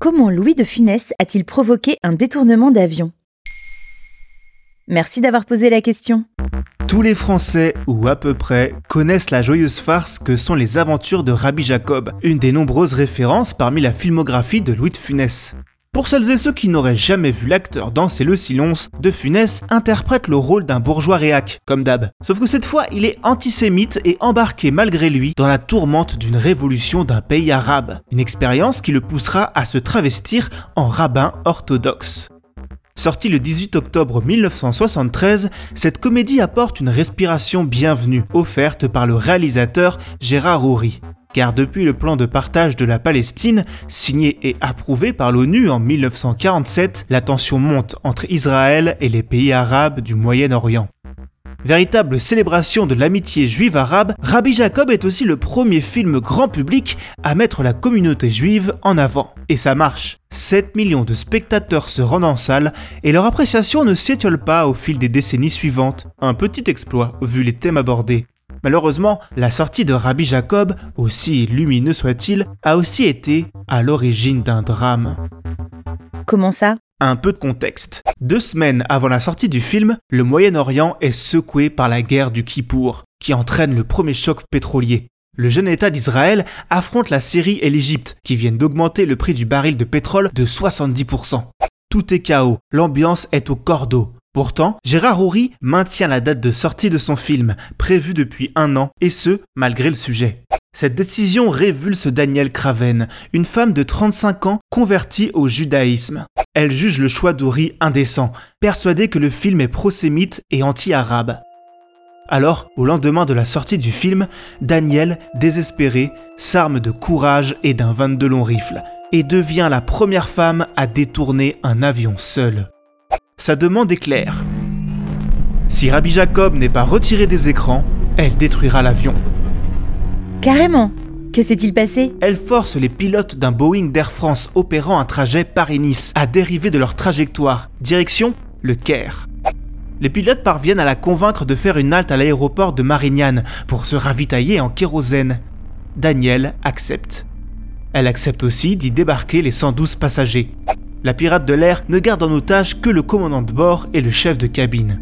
Comment Louis de Funès a-t-il provoqué un détournement d'avion? Merci d'avoir posé la question. Tous les Français, ou à peu près, connaissent la joyeuse farce que sont les aventures de Rabbi Jacob, une des nombreuses références parmi la filmographie de Louis de Funès. Pour celles et ceux qui n'auraient jamais vu l'acteur danser le silence, De Funès interprète le rôle d'un bourgeois réac, comme d'hab. Sauf que cette fois, il est antisémite et embarqué malgré lui dans la tourmente d'une révolution d'un pays arabe. Une expérience qui le poussera à se travestir en rabbin orthodoxe. Sortie le 18 octobre 1973, cette comédie apporte une respiration bienvenue, offerte par le réalisateur Gérard Houry. Car depuis le plan de partage de la Palestine, signé et approuvé par l'ONU en 1947, la tension monte entre Israël et les pays arabes du Moyen-Orient. Véritable célébration de l'amitié juive arabe, Rabbi Jacob est aussi le premier film grand public à mettre la communauté juive en avant. Et ça marche. 7 millions de spectateurs se rendent en salle et leur appréciation ne s'étiole pas au fil des décennies suivantes. Un petit exploit vu les thèmes abordés. Malheureusement, la sortie de Rabbi Jacob, aussi lumineux soit-il, a aussi été à l'origine d'un drame. Comment ça? Un peu de contexte. Deux semaines avant la sortie du film, le Moyen-Orient est secoué par la guerre du Kippour, qui entraîne le premier choc pétrolier. Le jeune État d'Israël affronte la Syrie et l'Égypte, qui viennent d'augmenter le prix du baril de pétrole de 70%. Tout est chaos, l'ambiance est au cordeau. Pourtant, Gérard Houry maintient la date de sortie de son film, prévue depuis un an, et ce, malgré le sujet. Cette décision révulse Danielle Craven, une femme de 35 ans convertie au judaïsme. Elle juge le choix d'Houry indécent, persuadée que le film est prosémite et anti-arabe. Alors, au lendemain de la sortie du film, Danielle, désespérée, s'arme de courage et d'un 22 long rifle, et devient la première femme à détourner un avion seul. Sa demande est claire. Si Rabbi Jacob n'est pas retiré des écrans, elle détruira l'avion. Carrément Que s'est-il passé? Elle force les pilotes d'un Boeing d'Air France opérant un trajet Paris-Nice à dériver de leur trajectoire, direction le Caire. Les pilotes parviennent à la convaincre de faire une halte à l'aéroport de Marignane pour se ravitailler en kérosène. Danielle accepte. Elle accepte aussi d'y débarquer les 112 passagers. La pirate de l'air ne garde en otage que le commandant de bord et le chef de cabine.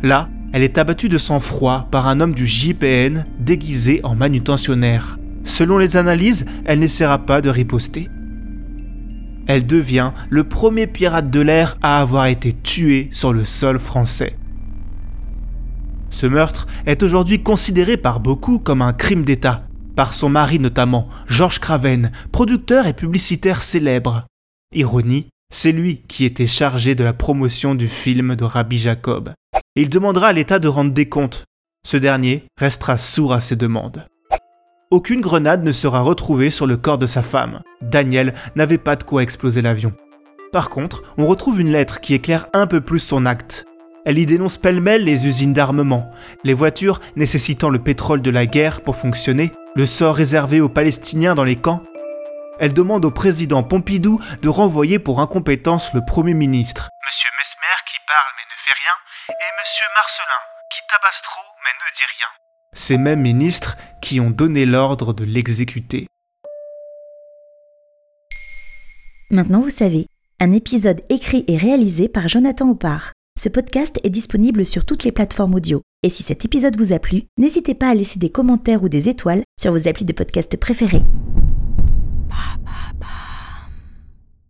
Là, elle est abattue de sang-froid par un homme du JPN déguisé en manutentionnaire. Selon les analyses, elle n'essaiera pas de riposter. Elle devient le premier pirate de l'air à avoir été tué sur le sol français. Ce meurtre est aujourd'hui considéré par beaucoup comme un crime d'État, par son mari notamment, Georges Craven, producteur et publicitaire célèbre. Ironie, c'est lui qui était chargé de la promotion du film de Rabbi Jacob. Il demandera à l'État de rendre des comptes. Ce dernier restera sourd à ses demandes. Aucune grenade ne sera retrouvée sur le corps de sa femme. Daniel n'avait pas de quoi exploser l'avion. Par contre, on retrouve une lettre qui éclaire un peu plus son acte. Elle y dénonce pêle-mêle les usines d'armement, les voitures nécessitant le pétrole de la guerre pour fonctionner, le sort réservé aux Palestiniens dans les camps elle demande au président Pompidou de renvoyer pour incompétence le Premier ministre. Monsieur Mesmer qui parle mais ne fait rien, et Monsieur Marcelin qui tabasse trop mais ne dit rien. Ces mêmes ministres qui ont donné l'ordre de l'exécuter. Maintenant vous savez, un épisode écrit et réalisé par Jonathan Oppard. Ce podcast est disponible sur toutes les plateformes audio. Et si cet épisode vous a plu, n'hésitez pas à laisser des commentaires ou des étoiles sur vos applis de podcast préférés. 爸爸。